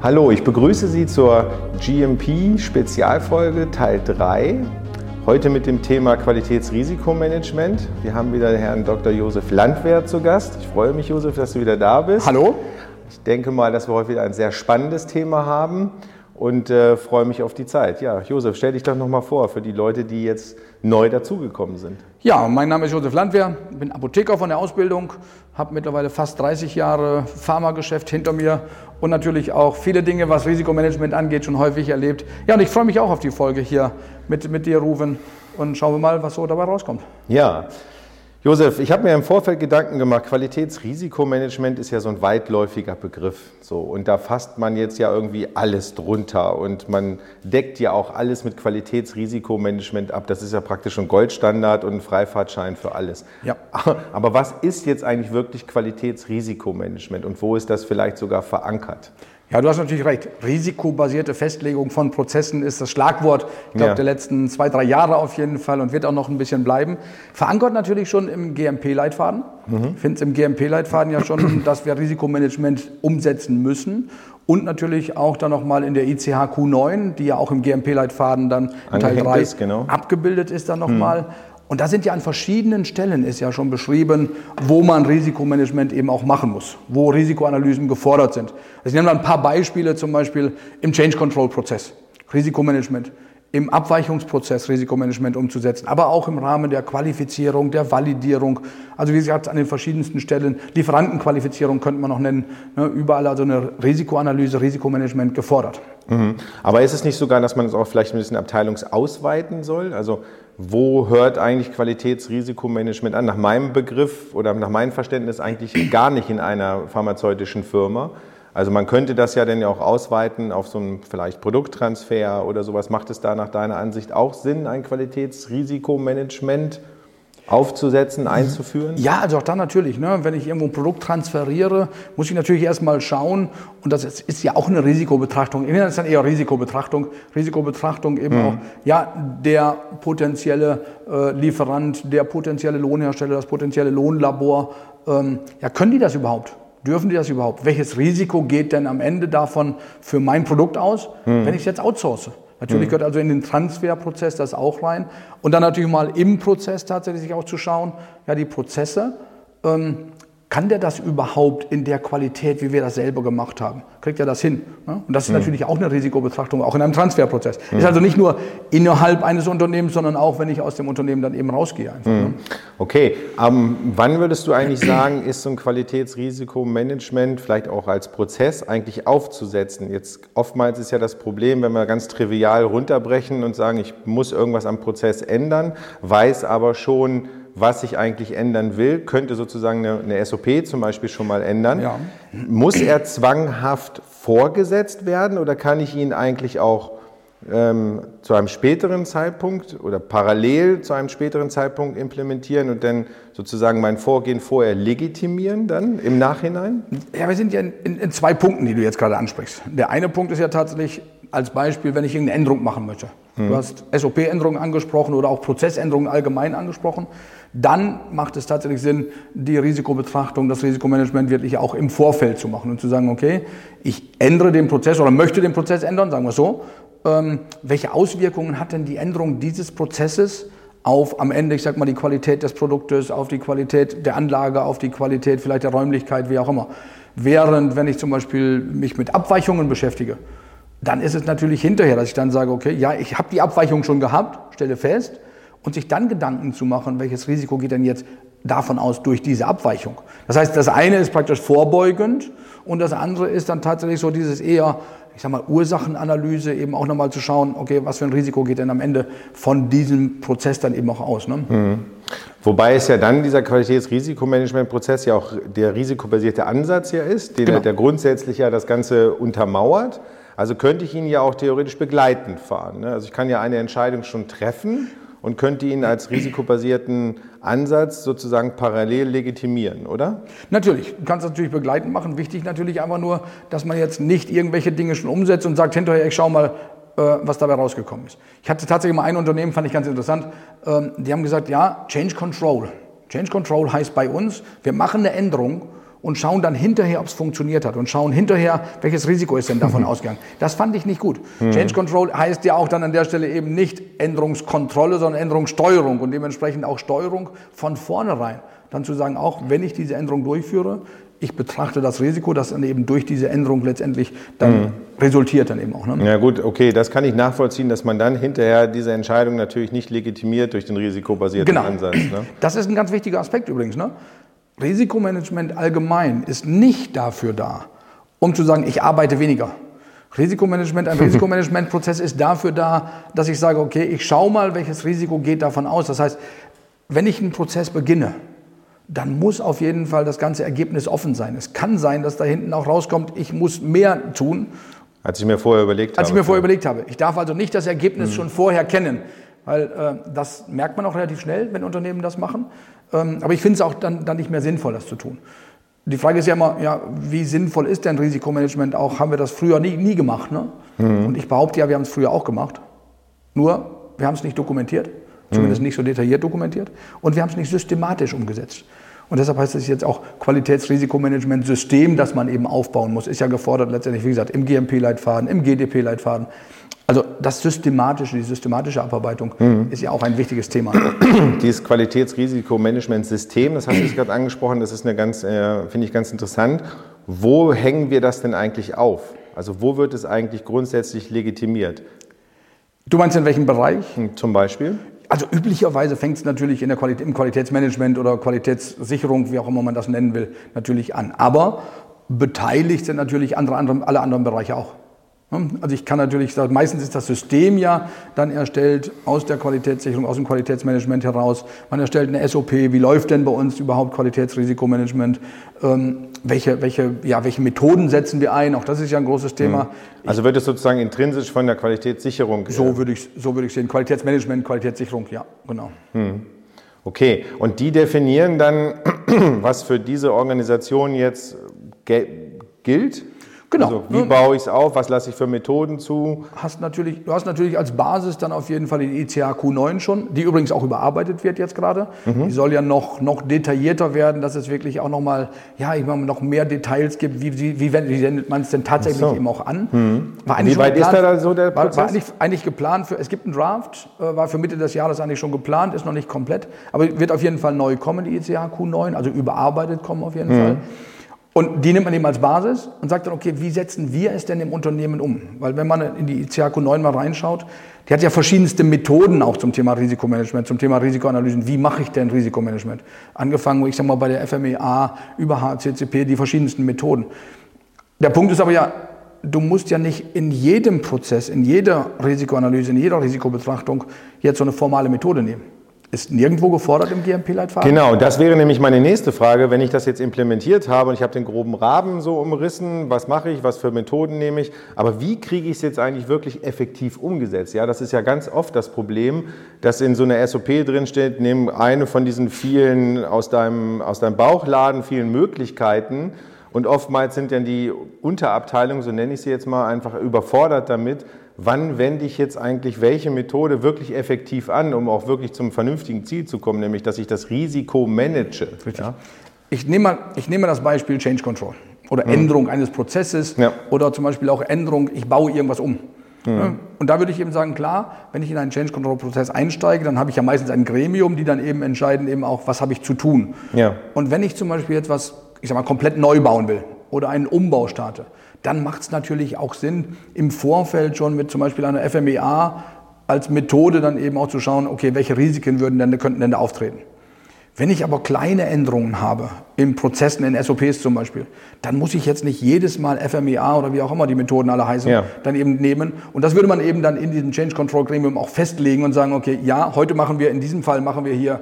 Hallo, ich begrüße Sie zur GMP Spezialfolge Teil 3. Heute mit dem Thema Qualitätsrisikomanagement. Wir haben wieder Herrn Dr. Josef Landwehr zu Gast. Ich freue mich, Josef, dass du wieder da bist. Hallo. Ich denke mal, dass wir heute wieder ein sehr spannendes Thema haben und äh, freue mich auf die Zeit. Ja, Josef, stell dich doch nochmal vor für die Leute, die jetzt neu dazugekommen sind. Ja, mein Name ist Josef Landwehr, bin Apotheker von der Ausbildung, habe mittlerweile fast 30 Jahre Pharmageschäft hinter mir und natürlich auch viele Dinge, was Risikomanagement angeht, schon häufig erlebt. Ja, und ich freue mich auch auf die Folge hier mit, mit dir, Ruven, und schauen wir mal, was so dabei rauskommt. Ja, Josef, ich habe mir im Vorfeld Gedanken gemacht, Qualitätsrisikomanagement ist ja so ein weitläufiger Begriff. So, und da fasst man jetzt ja irgendwie alles drunter und man deckt ja auch alles mit Qualitätsrisikomanagement ab. Das ist ja praktisch ein Goldstandard und ein Freifahrtschein für alles. Ja. Aber was ist jetzt eigentlich wirklich Qualitätsrisikomanagement und wo ist das vielleicht sogar verankert? Ja, du hast natürlich recht. Risikobasierte Festlegung von Prozessen ist das Schlagwort, ich glaube, ja. der letzten zwei, drei Jahre auf jeden Fall und wird auch noch ein bisschen bleiben. Verankert natürlich schon im GMP-Leitfaden. Mhm. Ich finde es im GMP-Leitfaden ja schon, dass wir Risikomanagement umsetzen müssen. Und natürlich auch dann nochmal in der ICH Q9, die ja auch im GMP-Leitfaden dann in Teil 3 ist, genau. abgebildet ist dann nochmal. Mhm. Und da sind ja an verschiedenen Stellen ist ja schon beschrieben, wo man Risikomanagement eben auch machen muss, wo Risikoanalysen gefordert sind. Also ich nehme mal ein paar Beispiele, zum Beispiel im Change Control Prozess, Risikomanagement, im Abweichungsprozess Risikomanagement umzusetzen, aber auch im Rahmen der Qualifizierung, der Validierung. Also wie gesagt, an den verschiedensten Stellen, Lieferantenqualifizierung könnte man noch nennen, ne, überall also eine Risikoanalyse, Risikomanagement gefordert. Mhm. Aber ist es nicht sogar, dass man es auch vielleicht ein bisschen abteilungsausweiten soll? Also wo hört eigentlich Qualitätsrisikomanagement an? Nach meinem Begriff oder nach meinem Verständnis eigentlich gar nicht in einer pharmazeutischen Firma. Also man könnte das ja dann ja auch ausweiten auf so einen vielleicht Produkttransfer oder sowas. Macht es da nach deiner Ansicht auch Sinn, ein Qualitätsrisikomanagement aufzusetzen, mhm. einzuführen? Ja, also auch da natürlich. Ne? Wenn ich irgendwo ein Produkt transferiere, muss ich natürlich erstmal schauen, und das ist, ist ja auch eine Risikobetrachtung. Ich nenne das dann eher Risikobetrachtung. Risikobetrachtung eben mhm. auch, ja, der potenzielle äh, Lieferant, der potenzielle Lohnhersteller, das potenzielle Lohnlabor, ähm, ja, können die das überhaupt? Dürfen die das überhaupt? Welches Risiko geht denn am Ende davon für mein Produkt aus, mhm. wenn ich es jetzt outsource? Natürlich mhm. gehört also in den Transferprozess das auch rein. Und dann natürlich mal im Prozess tatsächlich auch zu schauen, ja, die Prozesse, ähm, kann der das überhaupt in der Qualität, wie wir das selber gemacht haben? Kriegt er das hin? Und das ist mhm. natürlich auch eine Risikobetrachtung, auch in einem Transferprozess. Mhm. Ist also nicht nur innerhalb eines Unternehmens, sondern auch, wenn ich aus dem Unternehmen dann eben rausgehe. Einfach, mhm. ne? Okay, ähm, wann würdest du eigentlich sagen, ist so ein Qualitätsrisikomanagement vielleicht auch als Prozess eigentlich aufzusetzen? Jetzt oftmals ist ja das Problem, wenn wir ganz trivial runterbrechen und sagen, ich muss irgendwas am Prozess ändern, weiß aber schon, was sich eigentlich ändern will, könnte sozusagen eine, eine SOP zum Beispiel schon mal ändern. Ja. Muss er zwanghaft vorgesetzt werden oder kann ich ihn eigentlich auch ähm, zu einem späteren Zeitpunkt oder parallel zu einem späteren Zeitpunkt implementieren und dann sozusagen mein Vorgehen vorher legitimieren dann im Nachhinein? Ja, wir sind ja in, in, in zwei Punkten, die du jetzt gerade ansprichst. Der eine Punkt ist ja tatsächlich als Beispiel, wenn ich irgendeine Änderung machen möchte. Hm. Du hast SOP-Änderungen angesprochen oder auch Prozessänderungen allgemein angesprochen dann macht es tatsächlich Sinn, die Risikobetrachtung, das Risikomanagement wirklich auch im Vorfeld zu machen und zu sagen, okay, ich ändere den Prozess oder möchte den Prozess ändern, sagen wir so. Ähm, welche Auswirkungen hat denn die Änderung dieses Prozesses auf am Ende, ich sag mal, die Qualität des Produktes, auf die Qualität der Anlage, auf die Qualität vielleicht der Räumlichkeit, wie auch immer. Während, wenn ich zum Beispiel mich mit Abweichungen beschäftige, dann ist es natürlich hinterher, dass ich dann sage, okay, ja, ich habe die Abweichung schon gehabt, stelle fest, und sich dann Gedanken zu machen, welches Risiko geht denn jetzt davon aus durch diese Abweichung. Das heißt, das eine ist praktisch vorbeugend und das andere ist dann tatsächlich so dieses eher, ich sag mal, Ursachenanalyse, eben auch nochmal zu schauen, okay, was für ein Risiko geht denn am Ende von diesem Prozess dann eben auch aus. Ne? Mhm. Wobei es ja dann dieser Qualitätsrisikomanagementprozess ja auch der risikobasierte Ansatz ja ist, den genau. der grundsätzlich ja das Ganze untermauert. Also könnte ich ihn ja auch theoretisch begleitend fahren. Ne? Also ich kann ja eine Entscheidung schon treffen und könnte ihn als risikobasierten Ansatz sozusagen parallel legitimieren, oder? Natürlich, du kannst natürlich begleitend machen. Wichtig natürlich einfach nur, dass man jetzt nicht irgendwelche Dinge schon umsetzt und sagt hinterher, ich schau mal, äh, was dabei rausgekommen ist. Ich hatte tatsächlich mal ein Unternehmen, fand ich ganz interessant, ähm, die haben gesagt, ja, Change Control. Change Control heißt bei uns, wir machen eine Änderung und schauen dann hinterher, ob es funktioniert hat und schauen hinterher, welches Risiko ist denn davon ausgegangen. Das fand ich nicht gut. Mhm. Change Control heißt ja auch dann an der Stelle eben nicht Änderungskontrolle, sondern Änderungssteuerung und dementsprechend auch Steuerung von vornherein. Dann zu sagen, auch wenn ich diese Änderung durchführe, ich betrachte das Risiko, das dann eben durch diese Änderung letztendlich dann mhm. resultiert dann eben auch. Ne? Ja gut, okay, das kann ich nachvollziehen, dass man dann hinterher diese Entscheidung natürlich nicht legitimiert durch den risikobasierten genau. Ansatz. Ne? Das ist ein ganz wichtiger Aspekt übrigens. Ne? Risikomanagement allgemein ist nicht dafür da, um zu sagen, ich arbeite weniger. Risikomanagement, ein Risikomanagementprozess ist dafür da, dass ich sage, okay, ich schaue mal, welches Risiko geht davon aus. Das heißt, wenn ich einen Prozess beginne, dann muss auf jeden Fall das ganze Ergebnis offen sein. Es kann sein, dass da hinten auch rauskommt, ich muss mehr tun. Als ich mir vorher überlegt habe. Als ich mir vorher überlegt habe. Ich darf also nicht das Ergebnis mhm. schon vorher kennen, weil äh, das merkt man auch relativ schnell, wenn Unternehmen das machen. Ähm, aber ich finde es auch dann, dann nicht mehr sinnvoll, das zu tun. Die Frage ist ja immer, ja, wie sinnvoll ist denn Risikomanagement auch? Haben wir das früher nie, nie gemacht? Ne? Mhm. Und ich behaupte ja, wir haben es früher auch gemacht. Nur, wir haben es nicht dokumentiert, zumindest mhm. nicht so detailliert dokumentiert, und wir haben es nicht systematisch umgesetzt. Und deshalb heißt es jetzt auch Qualitätsrisikomanagement-System, das man eben aufbauen muss. Ist ja gefordert letztendlich, wie gesagt, im GMP-Leitfaden, im GDP-Leitfaden. Also das systematische, die systematische Abarbeitung mhm. ist ja auch ein wichtiges Thema. Dieses Qualitätsrisikomanagementsystem, das hast du gerade angesprochen, das ist eine ganz, äh, finde ich ganz interessant. Wo hängen wir das denn eigentlich auf? Also wo wird es eigentlich grundsätzlich legitimiert? Du meinst in welchem Bereich? Hm, zum Beispiel? Also üblicherweise fängt es natürlich in der Qualität, im Qualitätsmanagement oder Qualitätssicherung, wie auch immer man das nennen will, natürlich an. Aber beteiligt sind natürlich andere, andere, alle anderen Bereiche auch. Also ich kann natürlich sagen, meistens ist das System ja dann erstellt aus der Qualitätssicherung, aus dem Qualitätsmanagement heraus. Man erstellt eine SOP, wie läuft denn bei uns überhaupt Qualitätsrisikomanagement? Ähm, welche, welche, ja, welche Methoden setzen wir ein? Auch das ist ja ein großes Thema. Hm. Also wird es sozusagen intrinsisch von der Qualitätssicherung? So würde ich, so würde ich sehen. Qualitätsmanagement, Qualitätssicherung, ja, genau. Hm. Okay, und die definieren dann, was für diese Organisation jetzt gilt? Genau. Also wie baue ich es auf? Was lasse ich für Methoden zu? Hast natürlich, du hast natürlich als Basis dann auf jeden Fall den ICA Q9 schon, die übrigens auch überarbeitet wird jetzt gerade. Mhm. Die soll ja noch, noch detaillierter werden, dass es wirklich auch nochmal, ja, ich meine, noch mehr Details gibt. Wie, wie, wie wendet man es denn tatsächlich so. eben auch an? Mhm. War wie weit geplant, ist da so der Prozess? War, war eigentlich, eigentlich, geplant für, es gibt einen Draft, äh, war für Mitte des Jahres eigentlich schon geplant, ist noch nicht komplett, aber wird auf jeden Fall neu kommen, die ICA Q9, also überarbeitet kommen auf jeden mhm. Fall. Und die nimmt man eben als Basis und sagt dann, okay, wie setzen wir es denn im Unternehmen um? Weil wenn man in die ICAQ 9 mal reinschaut, die hat ja verschiedenste Methoden auch zum Thema Risikomanagement, zum Thema Risikoanalysen. Wie mache ich denn Risikomanagement? Angefangen, ich sag mal, bei der FMEA über HCCP, die verschiedensten Methoden. Der Punkt ist aber ja, du musst ja nicht in jedem Prozess, in jeder Risikoanalyse, in jeder Risikobetrachtung jetzt so eine formale Methode nehmen ist nirgendwo gefordert im GMP-Leitfaden? Genau, das wäre nämlich meine nächste Frage. Wenn ich das jetzt implementiert habe und ich habe den groben Rahmen so umrissen, was mache ich, was für Methoden nehme ich, aber wie kriege ich es jetzt eigentlich wirklich effektiv umgesetzt? Ja, das ist ja ganz oft das Problem, dass in so einer SOP drinsteht, nimm eine von diesen vielen aus deinem, aus deinem Bauchladen, vielen Möglichkeiten und oftmals sind dann die Unterabteilungen, so nenne ich sie jetzt mal, einfach überfordert damit, wann wende ich jetzt eigentlich welche Methode wirklich effektiv an, um auch wirklich zum vernünftigen Ziel zu kommen, nämlich dass ich das Risiko manage. Ja? Ich, nehme mal, ich nehme mal das Beispiel Change Control oder hm. Änderung eines Prozesses ja. oder zum Beispiel auch Änderung, ich baue irgendwas um. Mhm. Und da würde ich eben sagen, klar, wenn ich in einen Change Control Prozess einsteige, dann habe ich ja meistens ein Gremium, die dann eben entscheiden, eben auch, was habe ich zu tun. Ja. Und wenn ich zum Beispiel jetzt was, ich sag mal, komplett neu bauen will oder einen Umbau starte, dann macht es natürlich auch Sinn, im Vorfeld schon mit zum Beispiel einer FMEA als Methode dann eben auch zu schauen, okay, welche Risiken würden denn, könnten denn da auftreten. Wenn ich aber kleine Änderungen habe, in Prozessen, in SOPs zum Beispiel, dann muss ich jetzt nicht jedes Mal FMEA oder wie auch immer die Methoden alle heißen, ja. dann eben nehmen. Und das würde man eben dann in diesem Change Control Gremium auch festlegen und sagen, okay, ja, heute machen wir, in diesem Fall machen wir hier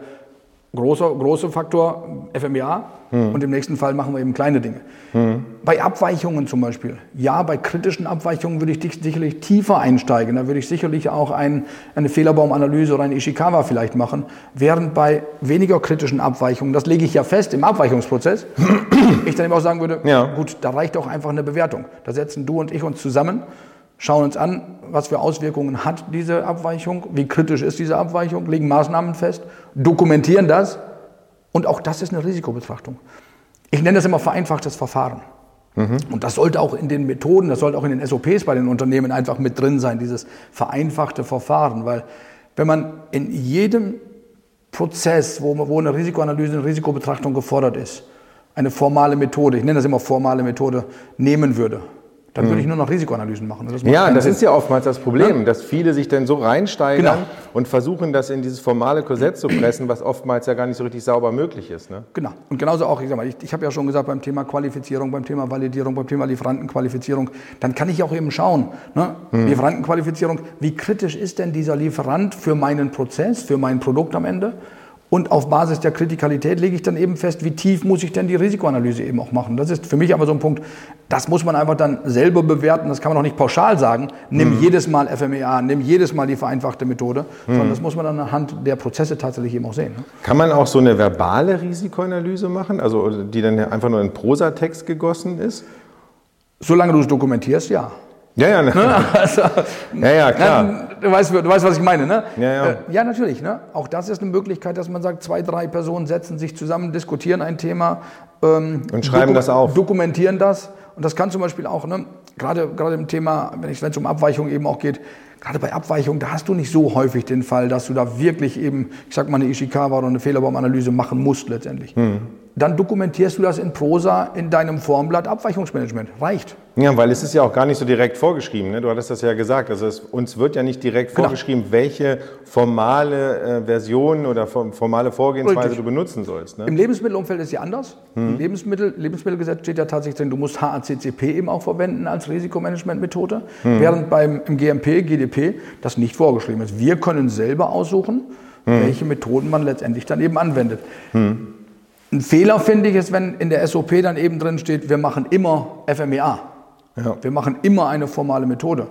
großer, großer Faktor FMEA hm. und im nächsten Fall machen wir eben kleine Dinge. Hm. Bei Abweichungen zum Beispiel, ja, bei kritischen Abweichungen würde ich sicherlich tiefer einsteigen. Da würde ich sicherlich auch ein, eine Fehlerbaumanalyse oder ein Ishikawa vielleicht machen, während bei weniger kritischen Abweichungen, das lege ich ja fest im Abweichungsprozess, ich dann eben auch sagen würde, ja. gut, da reicht auch einfach eine Bewertung. Da setzen du und ich uns zusammen schauen uns an, was für Auswirkungen hat diese Abweichung, wie kritisch ist diese Abweichung, legen Maßnahmen fest, dokumentieren das und auch das ist eine Risikobetrachtung. Ich nenne das immer vereinfachtes Verfahren. Mhm. Und das sollte auch in den Methoden, das sollte auch in den SOPs bei den Unternehmen einfach mit drin sein, dieses vereinfachte Verfahren. Weil wenn man in jedem Prozess, wo, wo eine Risikoanalyse, eine Risikobetrachtung gefordert ist, eine formale Methode, ich nenne das immer formale Methode, nehmen würde, dann würde ich mhm. nur noch Risikoanalysen machen. Das ja, das Sinn. ist ja oftmals das Problem, ja? dass viele sich dann so reinsteigern genau. und versuchen, das in dieses formale Korsett zu pressen, was oftmals ja gar nicht so richtig sauber möglich ist. Ne? Genau. Und genauso auch, ich, sag mal, ich, ich habe ja schon gesagt, beim Thema Qualifizierung, beim Thema Validierung, beim Thema Lieferantenqualifizierung, dann kann ich auch eben schauen, ne? mhm. Lieferantenqualifizierung, wie kritisch ist denn dieser Lieferant für meinen Prozess, für mein Produkt am Ende? Und auf Basis der Kritikalität lege ich dann eben fest, wie tief muss ich denn die Risikoanalyse eben auch machen. Das ist für mich aber so ein Punkt, das muss man einfach dann selber bewerten. Das kann man auch nicht pauschal sagen. Nimm mhm. jedes Mal FMEA, nimm jedes Mal die vereinfachte Methode, mhm. sondern das muss man dann anhand der Prozesse tatsächlich eben auch sehen. Ne? Kann man auch so eine verbale Risikoanalyse machen, also die dann einfach nur in Prosatext gegossen ist? Solange du es dokumentierst, ja. Ja, ja, ne? also, ja, ja, klar. Du, weißt, du weißt, was ich meine, ne? Ja, ja. Äh, ja, natürlich. Ne? Auch das ist eine Möglichkeit, dass man sagt, zwei, drei Personen setzen sich zusammen, diskutieren ein Thema. Ähm, und schreiben das auf. Dokumentieren das. Und das kann zum Beispiel auch, ne, gerade, gerade im Thema, wenn es um Abweichungen eben auch geht, gerade bei Abweichungen, da hast du nicht so häufig den Fall, dass du da wirklich eben, ich sag mal, eine Ishikawa oder eine Fehlerbaumanalyse machen musst letztendlich. Hm. Dann dokumentierst du das in Prosa in deinem Formblatt Abweichungsmanagement. Reicht. Ja, weil es ist ja auch gar nicht so direkt vorgeschrieben. Ne? Du hattest das ja gesagt. Also es, uns wird ja nicht direkt genau. vorgeschrieben, welche formale äh, Version oder formale Vorgehensweise Richtig. du benutzen sollst. Ne? Im Lebensmittelumfeld ist ja anders. Hm. Im Lebensmittel, Lebensmittelgesetz steht ja tatsächlich drin, du musst HACCP eben auch verwenden als Risikomanagementmethode, hm. während beim im GMP, GDP das nicht vorgeschrieben ist. Wir können selber aussuchen, hm. welche Methoden man letztendlich dann eben anwendet. Hm. Ein Fehler finde ich ist, wenn in der SOP dann eben drin steht, wir machen immer FMEA. Ja. Wir machen immer eine formale Methode.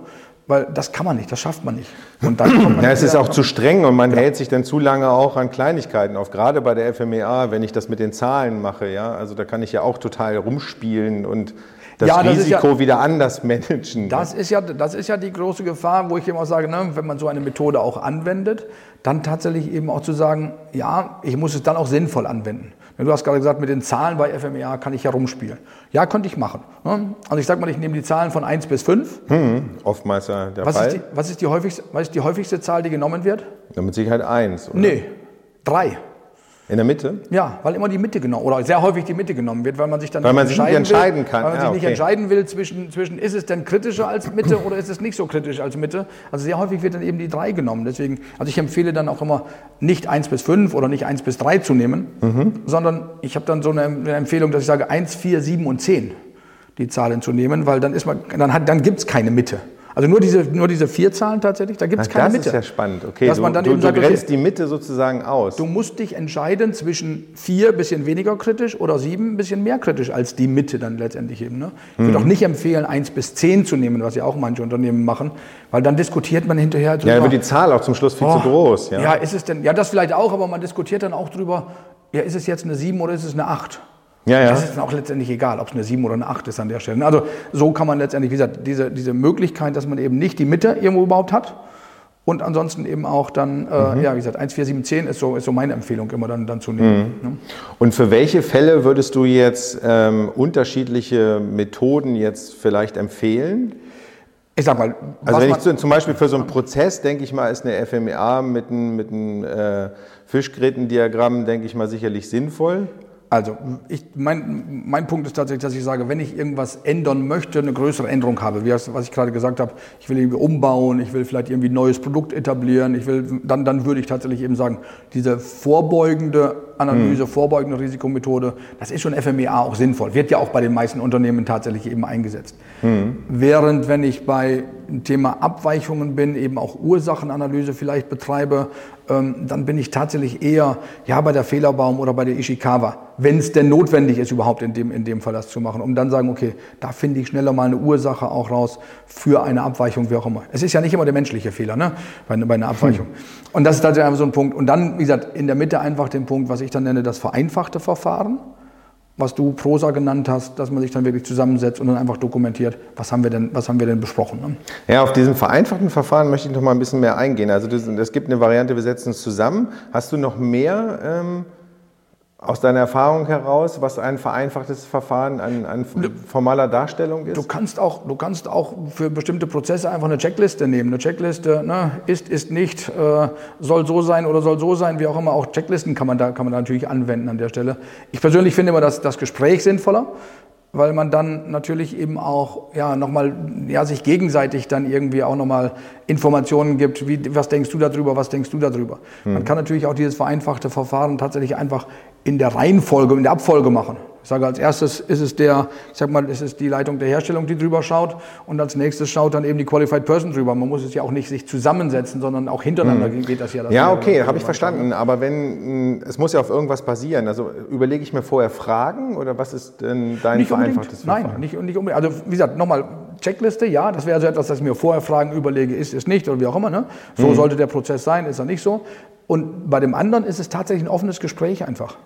Weil das kann man nicht, das schafft man nicht. Und dann kommt man ja, es ist auch zu streng und man genau. hält sich dann zu lange auch an Kleinigkeiten auf. Gerade bei der FMEA, wenn ich das mit den Zahlen mache, ja, also da kann ich ja auch total rumspielen und das ja, Risiko ja, wieder anders managen. Das ist, ja, das ist ja die große Gefahr, wo ich immer sage, ne, wenn man so eine Methode auch anwendet, dann tatsächlich eben auch zu sagen, ja, ich muss es dann auch sinnvoll anwenden. Du hast gerade gesagt, mit den Zahlen bei FMEA kann ich ja rumspielen. Ja, könnte ich machen. Also ich sage mal, ich nehme die Zahlen von 1 bis 5. Hm, oftmals ja der was Fall. Ist die, was, ist die häufigste, was ist die häufigste Zahl, die genommen wird? Ja, mit Sicherheit 1, oder? Nee, 3. In der Mitte? Ja, weil immer die Mitte genommen oder sehr häufig die Mitte genommen wird, weil man sich dann weil man sich nicht entscheiden will, kann. Weil man ja, sich nicht entscheiden will zwischen, zwischen ist es denn kritischer als Mitte oder ist es nicht so kritisch als Mitte. Also sehr häufig wird dann eben die 3 genommen. Deswegen, also ich empfehle dann auch immer nicht 1 bis 5 oder nicht 1 bis 3 zu nehmen, mhm. sondern ich habe dann so eine, eine Empfehlung, dass ich sage 1, 4, 7 und 10 die Zahlen zu nehmen, weil dann, ist man, dann, dann gibt es keine Mitte. Also nur diese, nur diese vier Zahlen tatsächlich, da gibt es keine das Mitte. Das ist ja spannend. Okay, dass du, man dann du, eben sagt, du grenzt okay, die Mitte sozusagen aus. Du musst dich entscheiden zwischen vier bisschen weniger kritisch oder sieben bisschen mehr kritisch als die Mitte dann letztendlich eben. Ne? Ich würde mhm. auch nicht empfehlen, eins bis zehn zu nehmen, was ja auch manche Unternehmen machen, weil dann diskutiert man hinterher drüber. Ja, wird die Zahl auch zum Schluss viel oh, zu groß. Ja. ja, ist es denn, ja, das vielleicht auch, aber man diskutiert dann auch drüber, ja, ist es jetzt eine sieben oder ist es eine acht? Ja, ja. Das ist dann auch letztendlich egal, ob es eine 7 oder eine 8 ist an der Stelle. Also so kann man letztendlich, wie gesagt, diese, diese Möglichkeit, dass man eben nicht die Mitte irgendwo überhaupt hat und ansonsten eben auch dann, äh, mhm. ja, wie gesagt, 1, 4, 7, 10 ist so, ist so meine Empfehlung immer dann, dann zu nehmen. Mhm. Ne? Und für welche Fälle würdest du jetzt ähm, unterschiedliche Methoden jetzt vielleicht empfehlen? Ich sag mal, also wenn ich zu, zum Beispiel für so einen Prozess, denke ich mal, ist eine FMEA mit einem, mit einem äh, Fischgrätendiagramm, denke ich mal, sicherlich sinnvoll. Also ich, mein, mein Punkt ist tatsächlich, dass ich sage, wenn ich irgendwas ändern möchte, eine größere Änderung habe, wie was ich gerade gesagt habe, ich will irgendwie umbauen, ich will vielleicht irgendwie ein neues Produkt etablieren, ich will, dann, dann würde ich tatsächlich eben sagen, diese vorbeugende Analyse, mhm. vorbeugende Risikomethode, das ist schon FMEA auch sinnvoll, wird ja auch bei den meisten Unternehmen tatsächlich eben eingesetzt. Mhm. Während wenn ich bei dem Thema Abweichungen bin, eben auch Ursachenanalyse vielleicht betreibe, ähm, dann bin ich tatsächlich eher ja, bei der Fehlerbaum oder bei der Ishikawa, wenn es denn notwendig ist, überhaupt in dem, in dem Fall das zu machen, um dann sagen, okay, da finde ich schneller mal eine Ursache auch raus für eine Abweichung, wie auch immer. Es ist ja nicht immer der menschliche Fehler ne? bei, bei einer Abweichung. Hm. Und das ist tatsächlich einfach so ein Punkt. Und dann, wie gesagt, in der Mitte einfach den Punkt, was ich dann nenne, das vereinfachte Verfahren was du Prosa genannt hast, dass man sich dann wirklich zusammensetzt und dann einfach dokumentiert, was haben wir denn, was haben wir denn besprochen. Ne? Ja, auf diesen vereinfachten Verfahren möchte ich noch mal ein bisschen mehr eingehen. Also es gibt eine Variante, wir setzen es zusammen. Hast du noch mehr ähm, aus deiner Erfahrung heraus, was ein vereinfachtes Verfahren an, an formaler Darstellung ist? Du kannst, auch, du kannst auch für bestimmte Prozesse einfach eine Checkliste nehmen. Eine Checkliste ne, ist, ist nicht, äh, soll so sein oder soll so sein, wie auch immer. Auch Checklisten kann man da, kann man da natürlich anwenden an der Stelle. Ich persönlich finde immer das, das Gespräch sinnvoller weil man dann natürlich eben auch ja nochmal ja sich gegenseitig dann irgendwie auch nochmal Informationen gibt, wie was denkst du darüber, was denkst du darüber. Mhm. Man kann natürlich auch dieses vereinfachte Verfahren tatsächlich einfach in der Reihenfolge, in der Abfolge machen. Ich sage, als erstes ist es der, ich sag mal, ist es die Leitung der Herstellung, die drüber schaut und als nächstes schaut dann eben die Qualified Person drüber. Man muss es ja auch nicht sich zusammensetzen, sondern auch hintereinander hm. geht das ja. Das ja, okay, habe ich verstanden. Aber wenn, es muss ja auf irgendwas basieren. Also überlege ich mir vorher Fragen oder was ist denn dein nicht vereinfachtes Verfahren? Nein, nicht, nicht unbedingt. Also wie gesagt, nochmal, Checkliste, ja, das wäre so etwas, das ich mir vorher Fragen überlege, ist es nicht oder wie auch immer. Ne? So mhm. sollte der Prozess sein, ist er nicht so. Und bei dem anderen ist es tatsächlich ein offenes Gespräch einfach.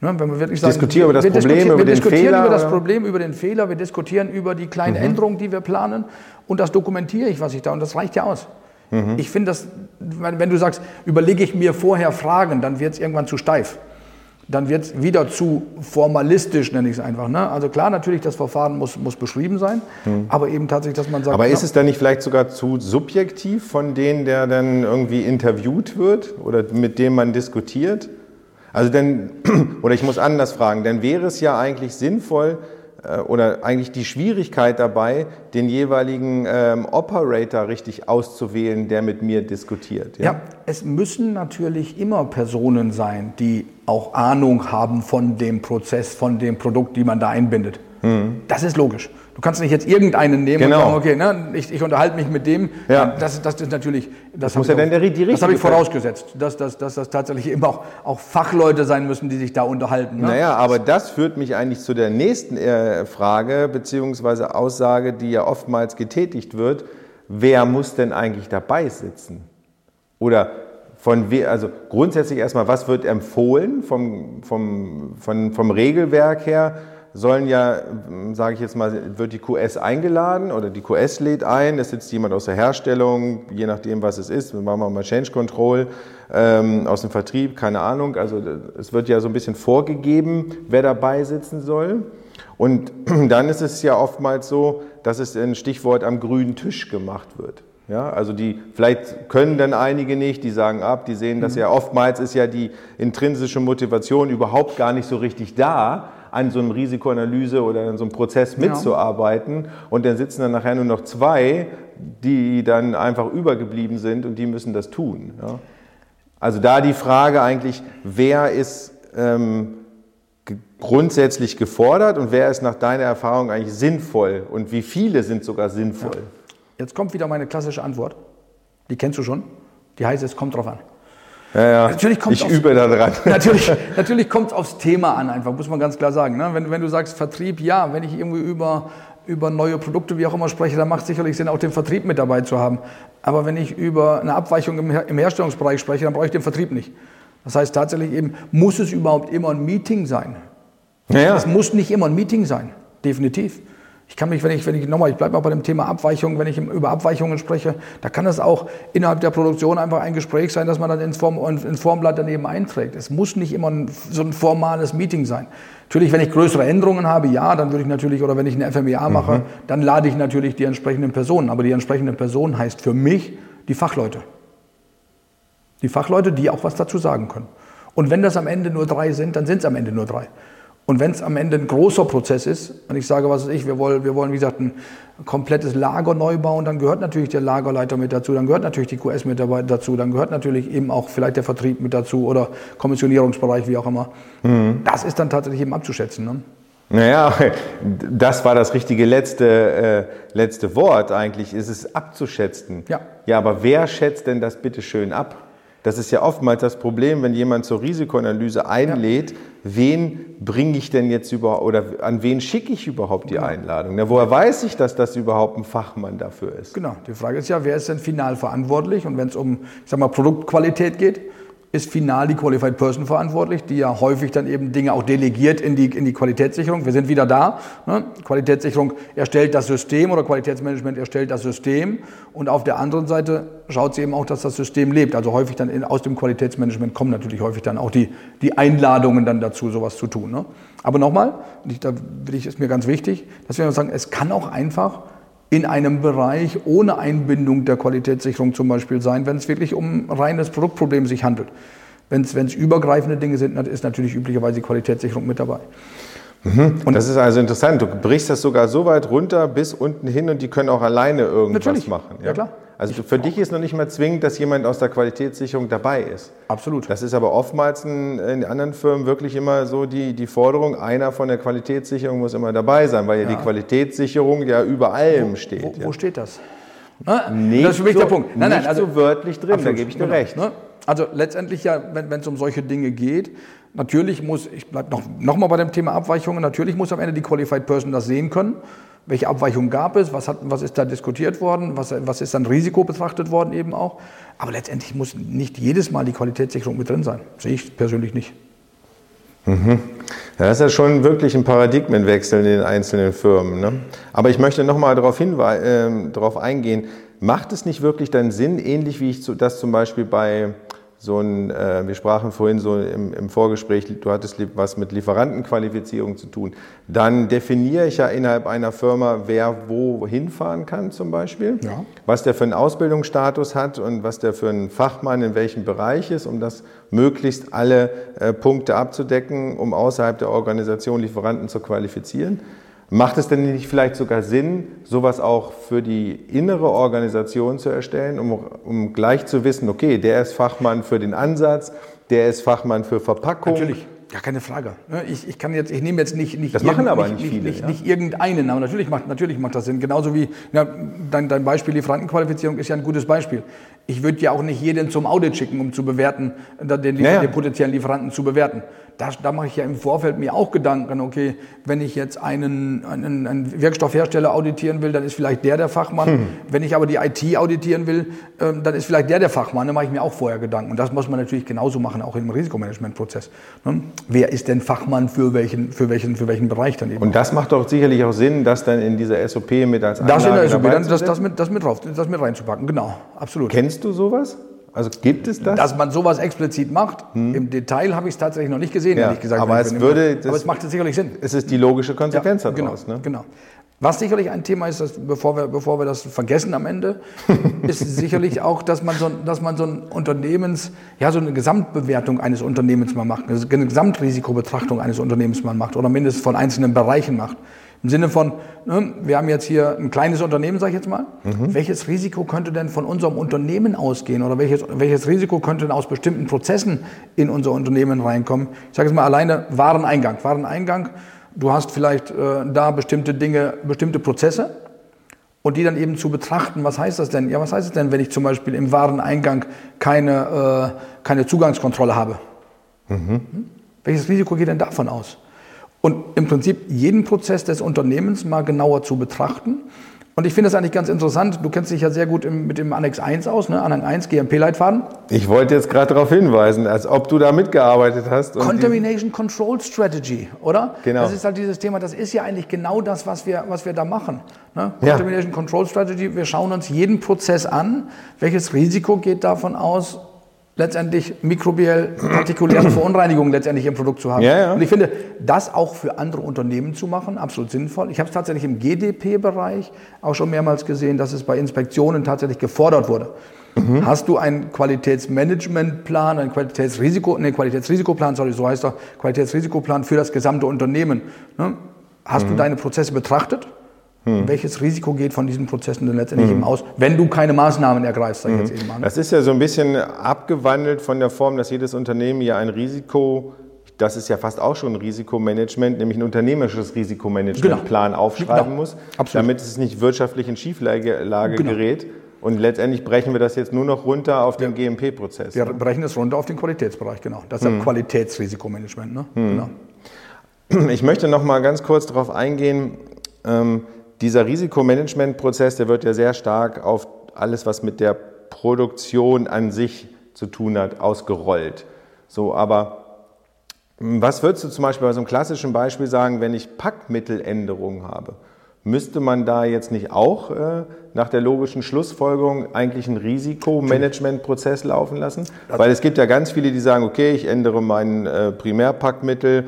Ne, wenn wir wirklich sagen, diskutieren über das Problem, diskutieren, über wir den diskutieren Fehler, über das Problem, über den Fehler, wir diskutieren über die kleinen mhm. Änderungen, die wir planen und das dokumentiere ich, was ich da und das reicht ja aus. Mhm. Ich finde das, wenn du sagst, überlege ich mir vorher Fragen, dann wird es irgendwann zu steif. Dann wird es wieder zu formalistisch, nenne ich es einfach. Ne? Also klar, natürlich, das Verfahren muss, muss beschrieben sein, mhm. aber eben tatsächlich, dass man sagt. Aber ist es dann nicht vielleicht sogar zu subjektiv von denen, der dann irgendwie interviewt wird oder mit dem man diskutiert? Also denn, oder ich muss anders fragen, denn wäre es ja eigentlich sinnvoll äh, oder eigentlich die Schwierigkeit dabei, den jeweiligen ähm, Operator richtig auszuwählen, der mit mir diskutiert. Ja? ja, es müssen natürlich immer Personen sein, die auch Ahnung haben von dem Prozess, von dem Produkt, die man da einbindet. Mhm. Das ist logisch. Du kannst nicht jetzt irgendeinen nehmen genau. und sagen, okay, ne, ich, ich unterhalte mich mit dem. Ja. Das, das ist natürlich, das, das muss ja dann der, die Das habe ich vorausgesetzt, dass, dass, dass das tatsächlich eben auch, auch Fachleute sein müssen, die sich da unterhalten. Ne? Naja, aber das führt mich eigentlich zu der nächsten äh, Frage beziehungsweise Aussage, die ja oftmals getätigt wird. Wer muss denn eigentlich dabei sitzen? Oder von we also grundsätzlich erstmal, was wird empfohlen vom, vom, vom, vom Regelwerk her? Sollen ja, sage ich jetzt mal, wird die QS eingeladen oder die QS lädt ein, es sitzt jemand aus der Herstellung, je nachdem, was es ist, wir machen mal Change Control, ähm, aus dem Vertrieb, keine Ahnung. Also es wird ja so ein bisschen vorgegeben, wer dabei sitzen soll. Und dann ist es ja oftmals so, dass es ein Stichwort am grünen Tisch gemacht wird. Ja, also die, vielleicht können dann einige nicht, die sagen ab, die sehen das mhm. ja, oftmals ist ja die intrinsische Motivation überhaupt gar nicht so richtig da, an so einem Risikoanalyse oder an so einem Prozess mitzuarbeiten. Ja. Und dann sitzen dann nachher nur noch zwei, die dann einfach übergeblieben sind und die müssen das tun. Ja. Also da die Frage eigentlich, wer ist ähm, grundsätzlich gefordert und wer ist nach deiner Erfahrung eigentlich sinnvoll und wie viele sind sogar sinnvoll? Ja. Jetzt kommt wieder meine klassische Antwort. Die kennst du schon. Die heißt, es kommt drauf an. Ja, ja. Natürlich kommt ich übe da dran. Natürlich, natürlich kommt es aufs Thema an, einfach, muss man ganz klar sagen. Ne? Wenn, wenn du sagst Vertrieb, ja, wenn ich irgendwie über, über neue Produkte, wie auch immer spreche, dann macht es sicherlich Sinn, auch den Vertrieb mit dabei zu haben. Aber wenn ich über eine Abweichung im, im Herstellungsbereich spreche, dann brauche ich den Vertrieb nicht. Das heißt tatsächlich eben, muss es überhaupt immer ein Meeting sein? Ja, ja. Es muss nicht immer ein Meeting sein, definitiv. Ich kann mich, wenn ich, wenn ich nochmal, ich bleibe mal bei dem Thema Abweichungen, wenn ich über Abweichungen spreche, da kann es auch innerhalb der Produktion einfach ein Gespräch sein, dass man dann ins, Form, ins Formblatt daneben einträgt. Es muss nicht immer ein, so ein formales Meeting sein. Natürlich, wenn ich größere Änderungen habe, ja, dann würde ich natürlich, oder wenn ich eine FMEA mache, mhm. dann lade ich natürlich die entsprechenden Personen. Aber die entsprechende Person heißt für mich die Fachleute. Die Fachleute, die auch was dazu sagen können. Und wenn das am Ende nur drei sind, dann sind es am Ende nur drei. Und wenn es am Ende ein großer Prozess ist, und ich sage, was weiß ich, wir wollen, wir wollen, wie gesagt, ein komplettes Lager neu bauen, dann gehört natürlich der Lagerleiter mit dazu, dann gehört natürlich die QS mit dazu, dann gehört natürlich eben auch vielleicht der Vertrieb mit dazu oder Kommissionierungsbereich, wie auch immer. Mhm. Das ist dann tatsächlich eben abzuschätzen. Ne? Naja, das war das richtige letzte, äh, letzte Wort eigentlich, ist es abzuschätzen. Ja. Ja, aber wer schätzt denn das bitte schön ab? Das ist ja oftmals das Problem, wenn jemand zur Risikoanalyse einlädt, ja. wen bringe ich denn jetzt über oder an wen schicke ich überhaupt die genau. Einladung? Na, woher weiß ich, dass das überhaupt ein Fachmann dafür ist? Genau, die Frage ist ja, wer ist denn final verantwortlich? Und wenn es um, ich sag mal, Produktqualität geht, ist final die Qualified Person verantwortlich, die ja häufig dann eben Dinge auch delegiert in die, in die Qualitätssicherung. Wir sind wieder da. Ne? Qualitätssicherung erstellt das System oder Qualitätsmanagement erstellt das System und auf der anderen Seite schaut sie eben auch, dass das System lebt. Also häufig dann in, aus dem Qualitätsmanagement kommen natürlich häufig dann auch die, die Einladungen dann dazu, sowas zu tun. Ne? Aber nochmal, da ich, ist mir ganz wichtig, dass wir sagen, es kann auch einfach in einem Bereich ohne Einbindung der Qualitätssicherung zum Beispiel sein, wenn es wirklich um reines Produktproblem sich handelt. Wenn es übergreifende Dinge sind, ist natürlich üblicherweise die Qualitätssicherung mit dabei. Mhm. Und das ist also interessant. Du brichst das sogar so weit runter bis unten hin und die können auch alleine irgendwas natürlich. machen. Ja, ja klar. Also für dich ist noch nicht mal zwingend, dass jemand aus der Qualitätssicherung dabei ist. Absolut. Das ist aber oftmals in, in anderen Firmen wirklich immer so die, die Forderung, einer von der Qualitätssicherung muss immer dabei sein, weil ja, ja die Qualitätssicherung ja über allem wo, steht. Wo, ja. wo steht das? Nicht das ist für mich so, der Punkt. Nein, nein, also so wörtlich drin, absolut, da gebe ich dir genau, recht. Ne? Also letztendlich ja, wenn es um solche Dinge geht, natürlich muss, ich bleibe noch, noch mal bei dem Thema Abweichungen, natürlich muss am Ende die Qualified Person das sehen können welche Abweichungen gab es, was, hat, was ist da diskutiert worden, was, was ist dann Risiko betrachtet worden eben auch. Aber letztendlich muss nicht jedes Mal die Qualitätssicherung mit drin sein. Sehe ich persönlich nicht. Mhm. Das ist ja schon wirklich ein Paradigmenwechsel in den einzelnen Firmen. Ne? Aber ich möchte nochmal darauf, äh, darauf eingehen, macht es nicht wirklich dann Sinn, ähnlich wie ich das zum Beispiel bei so ein, äh, wir sprachen vorhin so im, im, Vorgespräch, du hattest was mit Lieferantenqualifizierung zu tun. Dann definiere ich ja innerhalb einer Firma, wer wo hinfahren kann zum Beispiel, ja. was der für einen Ausbildungsstatus hat und was der für ein Fachmann in welchem Bereich ist, um das möglichst alle äh, Punkte abzudecken, um außerhalb der Organisation Lieferanten zu qualifizieren. Macht es denn nicht vielleicht sogar Sinn, sowas auch für die innere Organisation zu erstellen, um, um gleich zu wissen, okay, der ist Fachmann für den Ansatz, der ist Fachmann für Verpackung. Natürlich. Ja, keine Frage. Ne, ich, ich, kann jetzt, ich nehme jetzt nicht, nicht, das machen aber nicht, nicht viele, nicht, ja? nicht, irgendeinen, aber natürlich macht, natürlich macht das Sinn. Genauso wie ja, dein, dein Beispiel Lieferantenqualifizierung ist ja ein gutes Beispiel ich würde ja auch nicht jeden zum Audit schicken, um zu bewerten, den, ja, ja. den potenziellen Lieferanten zu bewerten. Da, da, mache ich ja im Vorfeld mir auch Gedanken, okay, wenn ich jetzt einen, einen, einen Wirkstoffhersteller auditieren will, dann ist vielleicht der der Fachmann. Hm. Wenn ich aber die IT auditieren will, ähm, dann ist vielleicht der der Fachmann. Da mache ich mir auch vorher Gedanken. Und das muss man natürlich genauso machen, auch im Risikomanagementprozess. Ne? Wer ist denn Fachmann für welchen, für welchen, für welchen Bereich dann eben? Und das macht doch sicherlich auch Sinn, das dann in dieser SOP mit als Anlage Das in der SOP, dann das, das, mit, das, mit drauf, das mit reinzupacken, genau, absolut. Kennst Kennst du sowas? Also gibt es das? Dass man sowas explizit macht. Hm. Im Detail habe ich es tatsächlich noch nicht gesehen, ja, ehrlich gesagt. Aber es, würde, das, aber es macht sicherlich Sinn. Es ist die logische Konsequenz ja, daraus. Genau, ne? genau. Was sicherlich ein Thema ist, dass, bevor, wir, bevor wir das vergessen am Ende, ist sicherlich auch, dass man so, dass man so ein Unternehmens, ja, so eine Gesamtbewertung eines Unternehmens mal macht, eine Gesamtrisikobetrachtung eines Unternehmens mal macht oder mindestens von einzelnen Bereichen macht. Im Sinne von, ne, wir haben jetzt hier ein kleines Unternehmen, sage ich jetzt mal. Mhm. Welches Risiko könnte denn von unserem Unternehmen ausgehen oder welches, welches Risiko könnte denn aus bestimmten Prozessen in unser Unternehmen reinkommen? Ich sage jetzt mal alleine Wareneingang. Wareneingang, du hast vielleicht äh, da bestimmte Dinge, bestimmte Prozesse und die dann eben zu betrachten. Was heißt das denn? Ja, was heißt es denn, wenn ich zum Beispiel im Wareneingang keine, äh, keine Zugangskontrolle habe? Mhm. Hm? Welches Risiko geht denn davon aus? Und im Prinzip jeden Prozess des Unternehmens mal genauer zu betrachten. Und ich finde das eigentlich ganz interessant. Du kennst dich ja sehr gut im, mit dem Annex 1 aus, ne? Annex 1, GMP-Leitfaden. Ich wollte jetzt gerade darauf hinweisen, als ob du da mitgearbeitet hast. Contamination Control Strategy, oder? Genau. Das ist halt dieses Thema, das ist ja eigentlich genau das, was wir, was wir da machen. Ne? Contamination ja. Control Strategy, wir schauen uns jeden Prozess an. Welches Risiko geht davon aus? Letztendlich mikrobiell partikuläre Verunreinigungen letztendlich im Produkt zu haben. Ja, ja. Und ich finde, das auch für andere Unternehmen zu machen, absolut sinnvoll. Ich habe es tatsächlich im GDP-Bereich auch schon mehrmals gesehen, dass es bei Inspektionen tatsächlich gefordert wurde. Mhm. Hast du einen Qualitätsmanagementplan, einen Qualitätsrisiko, nee, Qualitätsrisikoplan, sorry, so heißt er, Qualitätsrisikoplan für das gesamte Unternehmen. Ne? Hast mhm. du deine Prozesse betrachtet? Hm. Welches Risiko geht von diesen Prozessen denn letztendlich hm. eben aus, wenn du keine Maßnahmen ergreifst, sag ich hm. jetzt eben mal. Ne? Das ist ja so ein bisschen abgewandelt von der Form, dass jedes Unternehmen ja ein Risiko das ist ja fast auch schon ein Risikomanagement, nämlich ein unternehmerisches Risikomanagementplan genau. aufschreiben genau. muss, Absolut. damit es nicht wirtschaftlich in Schieflage genau. gerät. Und letztendlich brechen wir das jetzt nur noch runter auf den ja. GMP-Prozess. Wir ne? brechen es runter auf den Qualitätsbereich, genau. Das ist hm. Qualitätsrisikomanagement. Ne? Hm. Genau. Ich möchte noch mal ganz kurz darauf eingehen, ähm, dieser Risikomanagementprozess, der wird ja sehr stark auf alles, was mit der Produktion an sich zu tun hat, ausgerollt. So, aber was würdest du zum Beispiel bei so einem klassischen Beispiel sagen, wenn ich Packmitteländerungen habe? Müsste man da jetzt nicht auch äh, nach der logischen Schlussfolgerung eigentlich einen Risikomanagementprozess laufen lassen? Weil es gibt ja ganz viele, die sagen, okay, ich ändere mein äh, Primärpackmittel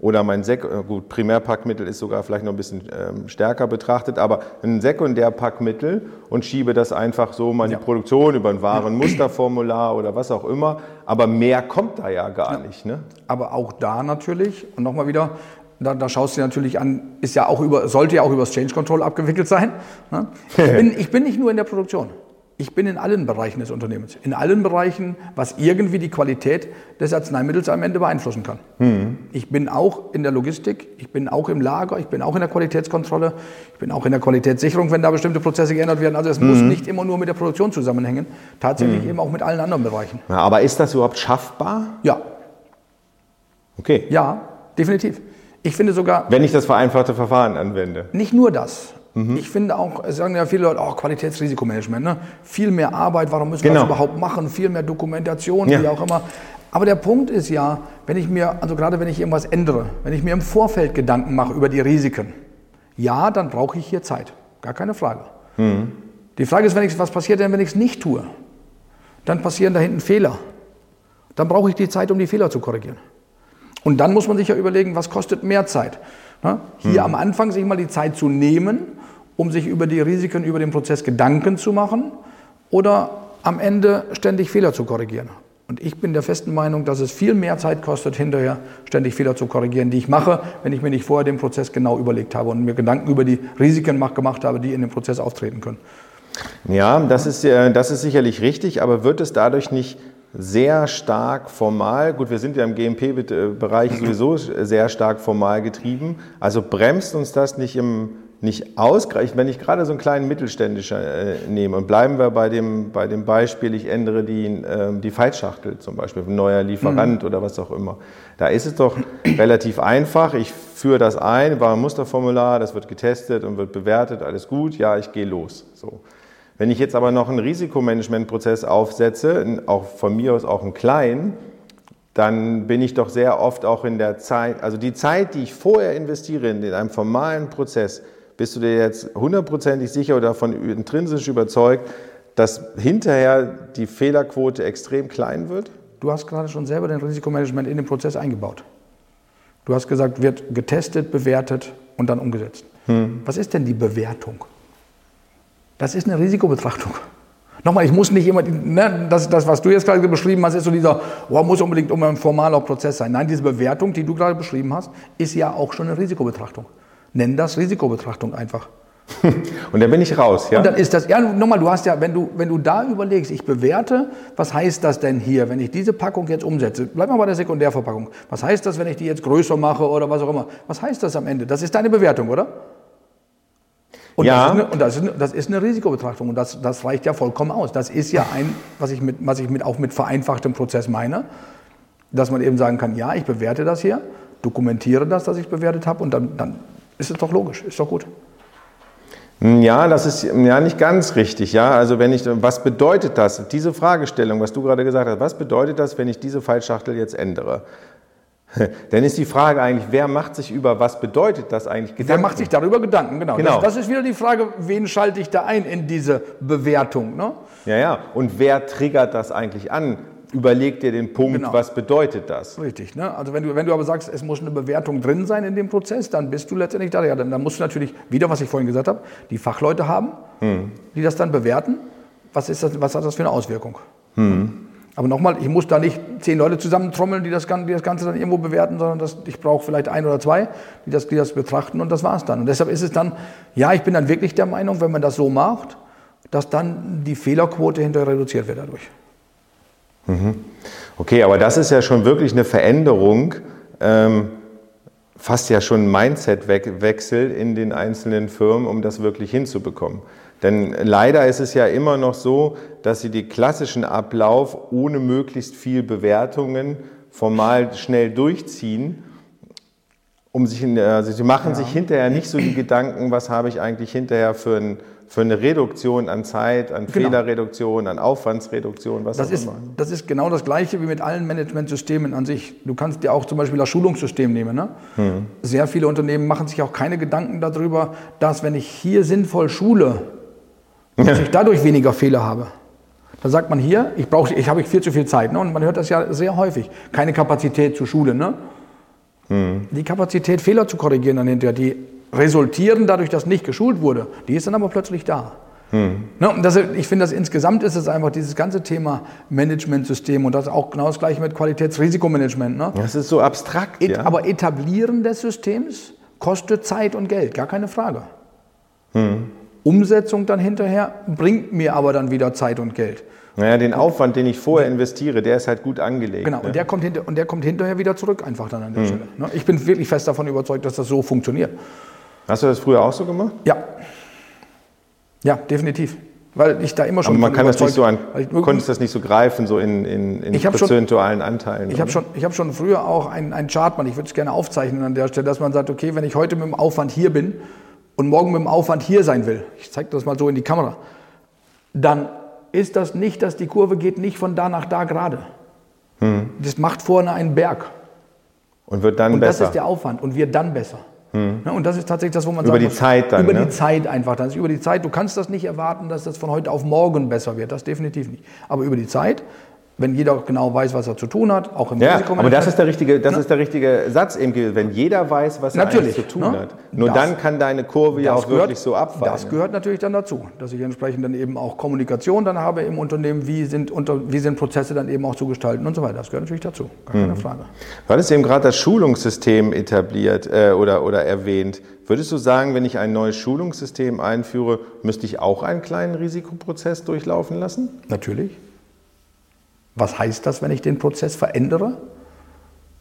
oder mein Sek äh, gut, Primärpackmittel ist sogar vielleicht noch ein bisschen ähm, stärker betrachtet, aber ein Sekundärpackmittel und schiebe das einfach so mal in ja. die Produktion über ein Warenmusterformular oder was auch immer. Aber mehr kommt da ja gar ja. nicht. Ne? Aber auch da natürlich, und nochmal wieder, da, da, schaust du dir natürlich an, ist ja auch über, sollte ja auch über das Change Control abgewickelt sein. Ne? Ich, bin, ich bin nicht nur in der Produktion. Ich bin in allen Bereichen des Unternehmens. In allen Bereichen, was irgendwie die Qualität des Arzneimittels am Ende beeinflussen kann. Mhm. Ich bin auch in der Logistik, ich bin auch im Lager, ich bin auch in der Qualitätskontrolle, ich bin auch in der Qualitätssicherung, wenn da bestimmte Prozesse geändert werden. Also es mhm. muss nicht immer nur mit der Produktion zusammenhängen, tatsächlich mhm. eben auch mit allen anderen Bereichen. Ja, aber ist das überhaupt schaffbar? Ja. Okay. Ja, definitiv. Ich finde sogar. Wenn ich das vereinfachte Verfahren anwende. Nicht nur das. Mhm. Ich finde auch, es sagen ja viele Leute, oh, Qualitätsrisikomanagement, ne? viel mehr Arbeit, warum müssen genau. wir das überhaupt machen, viel mehr Dokumentation, ja. wie auch immer. Aber der Punkt ist ja, wenn ich mir, also gerade wenn ich irgendwas ändere, wenn ich mir im Vorfeld Gedanken mache über die Risiken, ja, dann brauche ich hier Zeit. Gar keine Frage. Mhm. Die Frage ist, wenn ich, was passiert denn, wenn ich es nicht tue? Dann passieren da hinten Fehler. Dann brauche ich die Zeit, um die Fehler zu korrigieren. Und dann muss man sich ja überlegen, was kostet mehr Zeit? Hier mhm. am Anfang sich mal die Zeit zu nehmen, um sich über die Risiken, über den Prozess Gedanken zu machen oder am Ende ständig Fehler zu korrigieren. Und ich bin der festen Meinung, dass es viel mehr Zeit kostet, hinterher ständig Fehler zu korrigieren, die ich mache, wenn ich mir nicht vorher den Prozess genau überlegt habe und mir Gedanken über die Risiken gemacht habe, die in dem Prozess auftreten können. Ja, das ist, äh, das ist sicherlich richtig, aber wird es dadurch nicht sehr stark formal, gut, wir sind ja im GMP-Bereich sowieso sehr stark formal getrieben, also bremst uns das nicht im nicht ausreichend, wenn ich gerade so einen kleinen Mittelständischer äh, nehme und bleiben wir bei dem, bei dem Beispiel, ich ändere die, äh, die Faltschachtel zum Beispiel, ein neuer Lieferant mhm. oder was auch immer. Da ist es doch relativ einfach. Ich führe das ein, war ein Musterformular, das wird getestet und wird bewertet, alles gut, ja, ich gehe los. So. Wenn ich jetzt aber noch einen Risikomanagementprozess aufsetze, auch von mir aus auch einen kleinen, dann bin ich doch sehr oft auch in der Zeit, also die Zeit, die ich vorher investiere in einem formalen Prozess, bist du dir jetzt hundertprozentig sicher oder davon intrinsisch überzeugt, dass hinterher die Fehlerquote extrem klein wird? Du hast gerade schon selber den Risikomanagement in den Prozess eingebaut. Du hast gesagt, wird getestet, bewertet und dann umgesetzt. Hm. Was ist denn die Bewertung? Das ist eine Risikobetrachtung. Nochmal, ich muss nicht immer, ne, das, das, was du jetzt gerade beschrieben hast, ist so dieser, oh, muss unbedingt um ein formaler Prozess sein. Nein, diese Bewertung, die du gerade beschrieben hast, ist ja auch schon eine Risikobetrachtung. Nenn das Risikobetrachtung einfach. Und dann bin ich raus, ja? Und dann ist das, ja, nochmal, du hast ja, wenn du, wenn du da überlegst, ich bewerte, was heißt das denn hier, wenn ich diese Packung jetzt umsetze? Bleib mal bei der Sekundärverpackung. Was heißt das, wenn ich die jetzt größer mache oder was auch immer? Was heißt das am Ende? Das ist deine Bewertung, oder? Und, ja. das, ist eine, und das, ist eine, das ist eine Risikobetrachtung und das, das reicht ja vollkommen aus. Das ist ja ein, was ich, mit, was ich mit, auch mit vereinfachtem Prozess meine, dass man eben sagen kann, ja, ich bewerte das hier, dokumentiere das, dass ich bewertet habe und dann, dann ist es doch logisch, ist doch gut. Ja, das ist ja nicht ganz richtig. Ja, also wenn ich, was bedeutet das? Diese Fragestellung, was du gerade gesagt hast, was bedeutet das, wenn ich diese Fallschachtel jetzt ändere? Dann ist die Frage eigentlich, wer macht sich über was bedeutet das eigentlich Gedanken? Wer macht sich darüber Gedanken, genau. genau. Das, das, ist wieder die Frage, wen schalte ich da ein in diese Bewertung? Ne? Ja, ja. Und wer triggert das eigentlich an? Überleg dir den Punkt, genau. was bedeutet das? Richtig. Ne? Also wenn du, wenn du aber sagst, es muss eine Bewertung drin sein in dem Prozess, dann bist du letztendlich da. Ja, dann, dann musst du natürlich, wieder was ich vorhin gesagt habe, die Fachleute haben, hm. die das dann bewerten. Was, ist das, was hat das für eine Auswirkung? Hm. Aber nochmal, ich muss da nicht zehn Leute zusammentrommeln, die das, die das Ganze dann irgendwo bewerten, sondern das, ich brauche vielleicht ein oder zwei, die das, die das betrachten und das war's dann. Und deshalb ist es dann, ja, ich bin dann wirklich der Meinung, wenn man das so macht, dass dann die Fehlerquote hinterher reduziert wird dadurch. Mhm. Okay, aber das ist ja schon wirklich eine Veränderung, ähm, fast ja schon ein Mindset-Wechsel in den einzelnen Firmen, um das wirklich hinzubekommen. Denn leider ist es ja immer noch so, dass sie den klassischen Ablauf ohne möglichst viel Bewertungen formal schnell durchziehen. Um sich in, also sie machen ja. sich hinterher nicht so die Gedanken, was habe ich eigentlich hinterher für ein, für eine Reduktion an Zeit, an genau. Fehlerreduktion, an Aufwandsreduktion, was das auch ist, immer. Das ist genau das Gleiche wie mit allen Managementsystemen an sich. Du kannst dir auch zum Beispiel das Schulungssystem nehmen. Ne? Hm. Sehr viele Unternehmen machen sich auch keine Gedanken darüber, dass wenn ich hier sinnvoll schule, dass ich dadurch weniger Fehler habe. Da sagt man hier, ich, brauche, ich habe viel zu viel Zeit. Ne? Und man hört das ja sehr häufig. Keine Kapazität zur Schule. Ne? Hm. Die Kapazität, Fehler zu korrigieren dann hinterher, die resultieren dadurch, dass nicht geschult wurde, die ist dann aber plötzlich da. Hm. Ne, und das, ich finde, dass insgesamt ist es einfach dieses ganze Thema Managementsystem und das auch genau das gleiche mit Qualitätsrisikomanagement. Ne? Das ist so abstrakt. Et, ja. Aber Etablieren des Systems kostet Zeit und Geld, gar keine Frage. Hm. Umsetzung dann hinterher bringt mir aber dann wieder Zeit und Geld. Naja, den Aufwand, den ich vorher investiere, der ist halt gut angelegt. Genau, ne? und, der kommt hinter, und der kommt hinterher wieder zurück einfach dann an der hm. Stelle. Ne? Ich bin wirklich fest davon überzeugt, dass das so funktioniert. Hast du das früher auch so gemacht? Ja. Ja, definitiv. Weil ich da immer schon. Aber man kann das nicht so an, konntest das nicht so greifen, so in, in, in prozentualen schon, Anteilen. Ich habe schon, hab schon früher auch einen, einen Chart, man, ich würde es gerne aufzeichnen an der Stelle, dass man sagt, okay, wenn ich heute mit dem Aufwand hier bin und morgen mit dem Aufwand hier sein will, ich zeige das mal so in die Kamera, dann ist das nicht, dass die Kurve geht nicht von da nach da gerade. Hm. Das macht vorne einen Berg. Und wird dann und besser. Und das ist der Aufwand und wird dann besser. Hm. und das ist tatsächlich das, wo man über die muss, Zeit dann. Über ne? die Zeit einfach. Das ist über die Zeit. Du kannst das nicht erwarten, dass das von heute auf morgen besser wird. Das definitiv nicht. Aber über die Zeit wenn jeder genau weiß, was er zu tun hat, auch im ja, Aber das ist der richtige, das ne? ist der richtige Satz eben, wenn jeder weiß, was natürlich, er zu tun ne? hat. Nur das, dann kann deine Kurve ja auch gehört, wirklich so abfallen. Das gehört natürlich dann dazu, dass ich entsprechend dann eben auch Kommunikation dann habe im Unternehmen, wie sind, unter, wie sind Prozesse dann eben auch zu gestalten und so weiter. Das gehört natürlich dazu, gar keine mhm. Frage. Du hattest eben gerade das Schulungssystem etabliert äh, oder, oder erwähnt. Würdest du sagen, wenn ich ein neues Schulungssystem einführe, müsste ich auch einen kleinen Risikoprozess durchlaufen lassen? Natürlich. Was heißt das, wenn ich den Prozess verändere?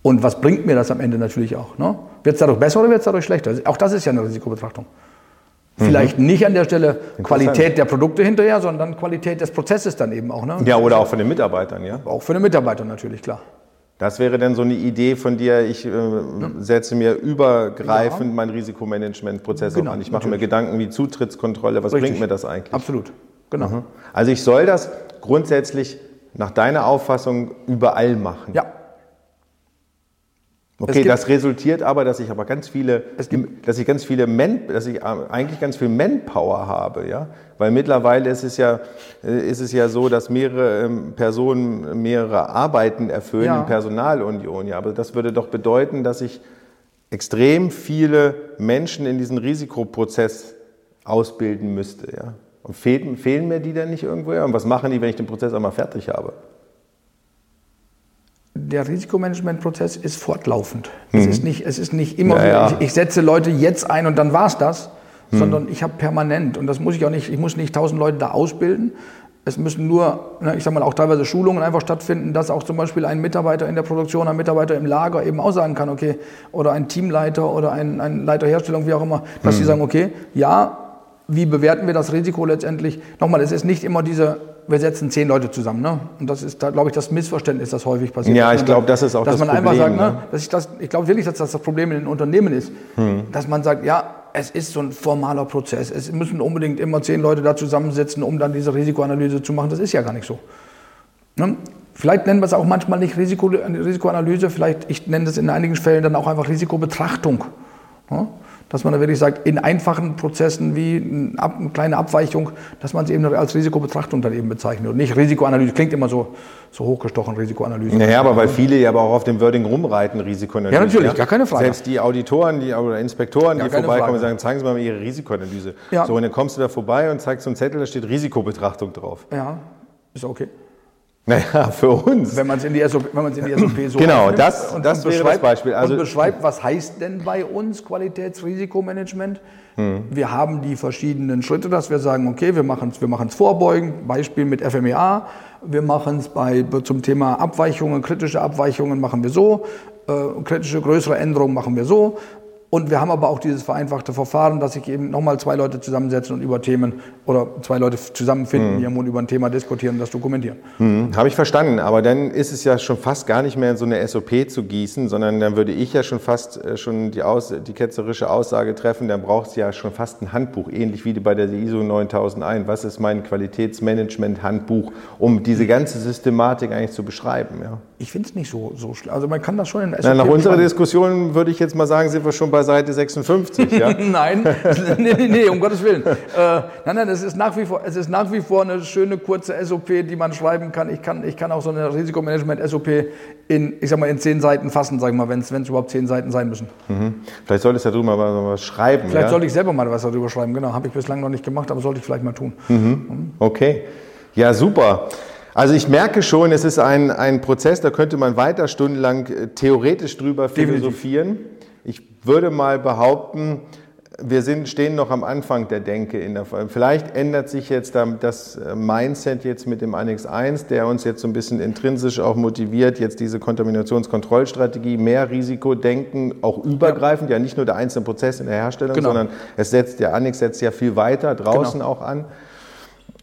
Und was bringt mir das am Ende natürlich auch? Ne? Wird es dadurch besser oder wird es dadurch schlechter? Auch das ist ja eine Risikobetrachtung. Mhm. Vielleicht nicht an der Stelle Qualität der Produkte hinterher, sondern Qualität des Prozesses dann eben auch. Ne? Ja, oder auch von den Mitarbeitern, ja? Auch für den Mitarbeiter natürlich, klar. Das wäre dann so eine Idee von dir, ich äh, setze mir übergreifend ja. mein Risikomanagementprozess genau, an. Ich mache natürlich. mir Gedanken wie Zutrittskontrolle, was Richtig. bringt mir das eigentlich? Absolut, genau. Mhm. Also ich soll das grundsätzlich nach deiner Auffassung überall machen. Ja. Okay, das resultiert aber, dass ich aber ganz viele, dass ich ganz viele Man, dass ich eigentlich ganz viel Manpower habe, ja, weil mittlerweile ist es ja, äh, ist es ja so, dass mehrere ähm, Personen mehrere Arbeiten erfüllen ja. in Personalunion, ja, aber das würde doch bedeuten, dass ich extrem viele Menschen in diesen Risikoprozess ausbilden müsste, ja. Und fehlen, fehlen mir die denn nicht irgendwo? Und was machen die, wenn ich den Prozess einmal fertig habe? Der Risikomanagementprozess ist fortlaufend. Mhm. Es, ist nicht, es ist nicht immer ja, so, ich, ich, setze Leute jetzt ein und dann war es das, mhm. sondern ich habe permanent, und das muss ich auch nicht, ich muss nicht tausend Leute da ausbilden. Es müssen nur, ne, ich sage mal, auch teilweise Schulungen einfach stattfinden, dass auch zum Beispiel ein Mitarbeiter in der Produktion, ein Mitarbeiter im Lager eben auch sagen kann, okay, oder ein Teamleiter oder ein, ein Leiter Herstellung, wie auch immer, dass mhm. sie sagen, okay, ja, wie bewerten wir das Risiko letztendlich? Nochmal, es ist nicht immer diese, wir setzen zehn Leute zusammen. Ne? Und das ist, da, glaube ich, das Missverständnis, das häufig passiert. Ja, ich glaube, das ist auch das Problem. Dass man einfach sagt, ne? ne? dass ich, das, ich glaube wirklich, dass das das Problem in den Unternehmen ist. Hm. Dass man sagt, ja, es ist so ein formaler Prozess. Es müssen unbedingt immer zehn Leute da zusammensitzen, um dann diese Risikoanalyse zu machen. Das ist ja gar nicht so. Ne? Vielleicht nennen wir es auch manchmal nicht Risiko, Risikoanalyse, vielleicht, ich nenne das in einigen Fällen dann auch einfach Risikobetrachtung. Ne? Dass man da wirklich sagt, in einfachen Prozessen wie eine kleine Abweichung, dass man es eben als Risikobetrachtung dann eben bezeichnet und nicht Risikoanalyse. Klingt immer so, so hochgestochen, Risikoanalyse. Naja, aber weil viele ja aber auch auf dem Wording rumreiten, Risikoanalyse. Ja, natürlich, ja? gar keine Frage. Selbst die Auditoren die, oder Inspektoren, die vorbeikommen und sagen, zeigen Sie mal Ihre Risikoanalyse. Ja. So, und dann kommst du da vorbei und zeigst so einen Zettel, da steht Risikobetrachtung drauf. Ja, ist okay. Naja, für uns. Wenn man es in die SOP, wenn in die SOP so Genau, das, und, das und wäre das Beispiel. Also und beschreibt, was heißt denn bei uns Qualitätsrisikomanagement? Hm. Wir haben die verschiedenen Schritte, dass wir sagen, okay, wir machen es wir machen's vorbeugend, Beispiel mit FMEA, wir machen es bei, zum Thema Abweichungen, kritische Abweichungen machen wir so, äh, kritische größere Änderungen machen wir so. Und wir haben aber auch dieses vereinfachte Verfahren, dass sich eben nochmal zwei Leute zusammensetzen und über Themen oder zwei Leute zusammenfinden mhm. und über ein Thema diskutieren und das dokumentieren. Mhm. Habe ich verstanden. Aber dann ist es ja schon fast gar nicht mehr in so eine SOP zu gießen, sondern dann würde ich ja schon fast äh, schon die, Aus die ketzerische Aussage treffen, dann braucht es ja schon fast ein Handbuch, ähnlich wie bei der ISO 9001. Was ist mein Qualitätsmanagement-Handbuch, um diese ganze Systematik eigentlich zu beschreiben? Ja? Ich finde es nicht so, so schlimm. Also man kann das schon in SOP Na, Nach unserer Diskussion würde ich jetzt mal sagen, sind wir schon bei bei Seite 56. Ja? nein, nee, nee, nee, um Gottes Willen. Äh, nein, nein, es ist, nach wie vor, es ist nach wie vor eine schöne kurze SOP, die man schreiben kann. Ich kann, ich kann auch so eine Risikomanagement-SOP in, ich sag mal, in zehn Seiten fassen, sag ich mal, wenn es überhaupt zehn Seiten sein müssen. Mhm. Vielleicht solltest du darüber mal was schreiben. Vielleicht ja? sollte ich selber mal was darüber schreiben, genau. Habe ich bislang noch nicht gemacht, aber sollte ich vielleicht mal tun. Mhm. Mhm. Okay. Ja, super. Also ich merke schon, es ist ein, ein Prozess, da könnte man weiter stundenlang äh, theoretisch drüber philosophieren. Ich würde mal behaupten, wir sind, stehen noch am Anfang der Denke. In der, vielleicht ändert sich jetzt das äh, Mindset jetzt mit dem Annex 1, der uns jetzt so ein bisschen intrinsisch auch motiviert, jetzt diese Kontaminationskontrollstrategie, mehr Risikodenken, auch übergreifend, ja, ja nicht nur der einzelne Prozess in der Herstellung, genau. sondern es setzt, der Annex setzt ja viel weiter draußen genau. auch an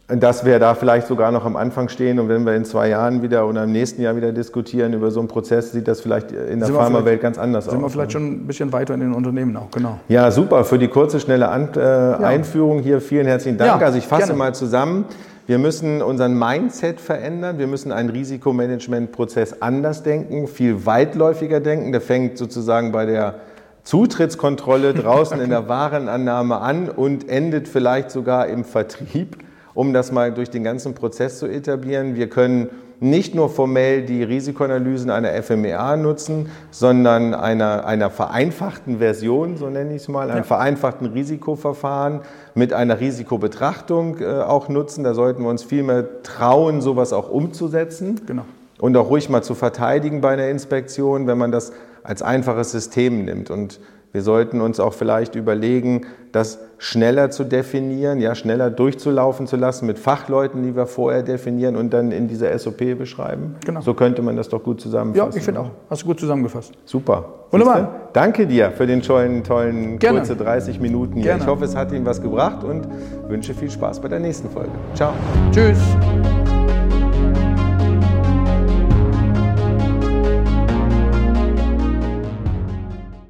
dass wir da vielleicht sogar noch am Anfang stehen und wenn wir in zwei Jahren wieder oder im nächsten Jahr wieder diskutieren über so einen Prozess, sieht das vielleicht in der Pharmawelt ganz anders sind aus. Sind wir vielleicht schon ein bisschen weiter in den Unternehmen auch, genau. Ja, super. Für die kurze, schnelle An äh, ja. Einführung hier vielen herzlichen Dank. Ja, also ich fasse gerne. mal zusammen. Wir müssen unseren Mindset verändern. Wir müssen einen Risikomanagementprozess anders denken, viel weitläufiger denken. Der fängt sozusagen bei der Zutrittskontrolle draußen in der Warenannahme an und endet vielleicht sogar im Vertrieb um das mal durch den ganzen Prozess zu etablieren. Wir können nicht nur formell die Risikoanalysen einer FMEA nutzen, sondern einer, einer vereinfachten Version, so nenne ich es mal, einem ja. vereinfachten Risikoverfahren mit einer Risikobetrachtung äh, auch nutzen. Da sollten wir uns viel mehr trauen, sowas auch umzusetzen. Genau. Und auch ruhig mal zu verteidigen bei einer Inspektion, wenn man das als einfaches System nimmt. Und wir sollten uns auch vielleicht überlegen, das schneller zu definieren, ja, schneller durchzulaufen zu lassen mit Fachleuten, die wir vorher definieren und dann in dieser SOP beschreiben. Genau. So könnte man das doch gut zusammenfassen. Ja, ich finde auch. Hast du gut zusammengefasst. Super. Wunderbar. Danke dir für den tollen, tollen Gerne. kurze 30 Minuten hier. Gerne. Ich hoffe, es hat Ihnen was gebracht und wünsche viel Spaß bei der nächsten Folge. Ciao. Tschüss.